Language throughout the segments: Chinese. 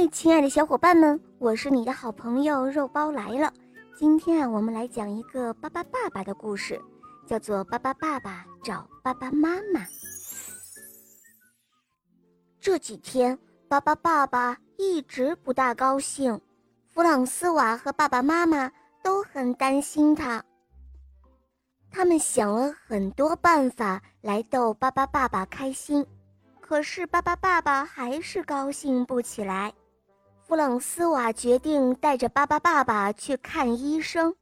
嘿，亲爱的小伙伴们，我是你的好朋友肉包来了。今天啊，我们来讲一个巴巴爸爸的故事，叫做《巴巴爸爸找巴巴妈妈》。这几天，巴巴爸爸一直不大高兴，弗朗斯瓦和爸爸妈妈都很担心他。他们想了很多办法来逗巴巴爸爸开心。可是巴巴爸爸还是高兴不起来。弗朗斯瓦决定带着巴巴爸爸去看医生。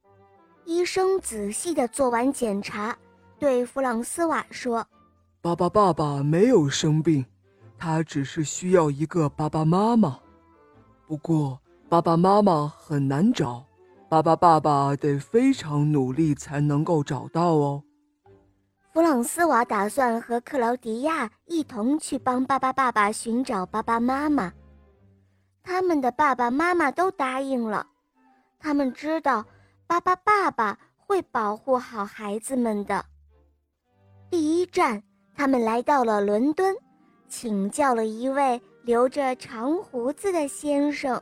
医生仔细地做完检查，对弗朗斯瓦说：“巴巴爸爸没有生病，他只是需要一个爸爸妈妈。不过爸爸妈妈很难找，巴巴爸爸得非常努力才能够找到哦。”弗朗斯瓦打算和克劳迪亚一同去帮巴巴爸爸寻找巴巴妈妈。他们的爸爸妈妈都答应了，他们知道巴巴爸爸会保护好孩子们的。第一站，他们来到了伦敦，请教了一位留着长胡子的先生。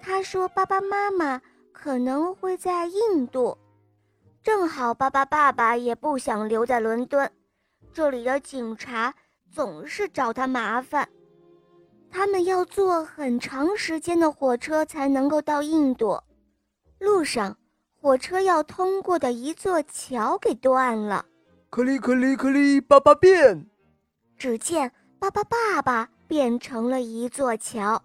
他说：“爸爸妈妈可能会在印度。”正好，巴巴爸爸也不想留在伦敦，这里的警察总是找他麻烦。他们要坐很长时间的火车才能够到印度，路上火车要通过的一座桥给断了。克里克里克里，爸爸变！只见巴巴爸爸变成了一座桥，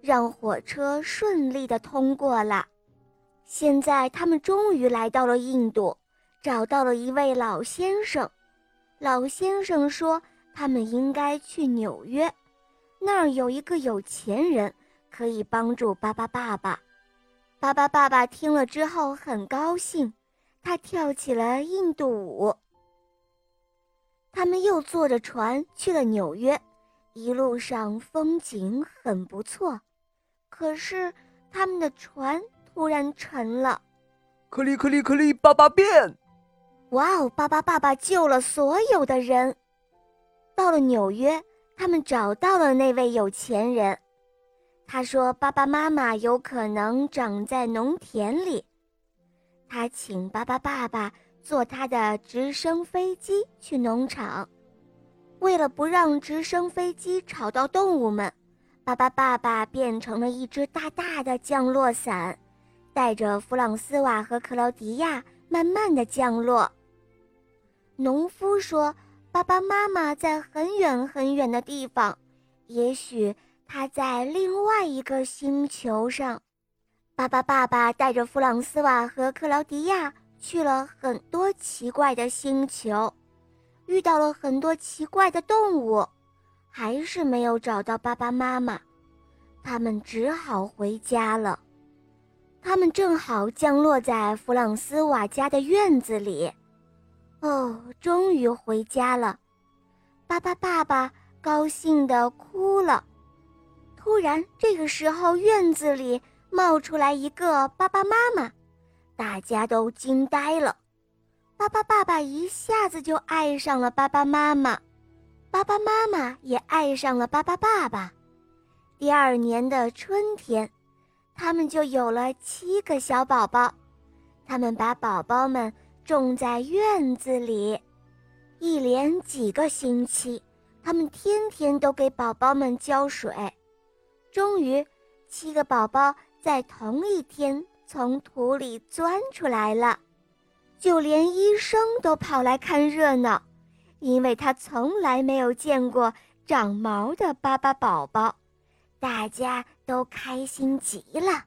让火车顺利的通过了。现在他们终于来到了印度，找到了一位老先生。老先生说，他们应该去纽约，那儿有一个有钱人可以帮助巴巴爸爸。巴巴爸爸听了之后很高兴，他跳起了印度舞。他们又坐着船去了纽约，一路上风景很不错，可是他们的船。突然沉了，克里克里克里，爸爸变！哇哦，巴巴爸爸救了所有的人。到了纽约，他们找到了那位有钱人。他说：“爸爸妈妈有可能长在农田里。”他请巴巴爸爸坐他的直升飞机去农场。为了不让直升飞机吵到动物们，巴巴爸爸变成了一只大大的降落伞。带着弗朗斯瓦和克劳迪亚慢慢的降落。农夫说：“爸爸妈妈在很远很远的地方，也许他在另外一个星球上。”爸爸爸爸带着弗朗斯瓦和克劳迪亚去了很多奇怪的星球，遇到了很多奇怪的动物，还是没有找到爸爸妈妈，他们只好回家了。他们正好降落在弗朗斯瓦家的院子里，哦，终于回家了！巴巴爸爸高兴地哭了。突然，这个时候院子里冒出来一个巴巴妈妈，大家都惊呆了。巴巴爸爸一下子就爱上了巴巴妈妈，巴巴妈妈也爱上了巴巴爸爸。第二年的春天。他们就有了七个小宝宝，他们把宝宝们种在院子里，一连几个星期，他们天天都给宝宝们浇水。终于，七个宝宝在同一天从土里钻出来了，就连医生都跑来看热闹，因为他从来没有见过长毛的巴巴宝宝。大家都开心极了。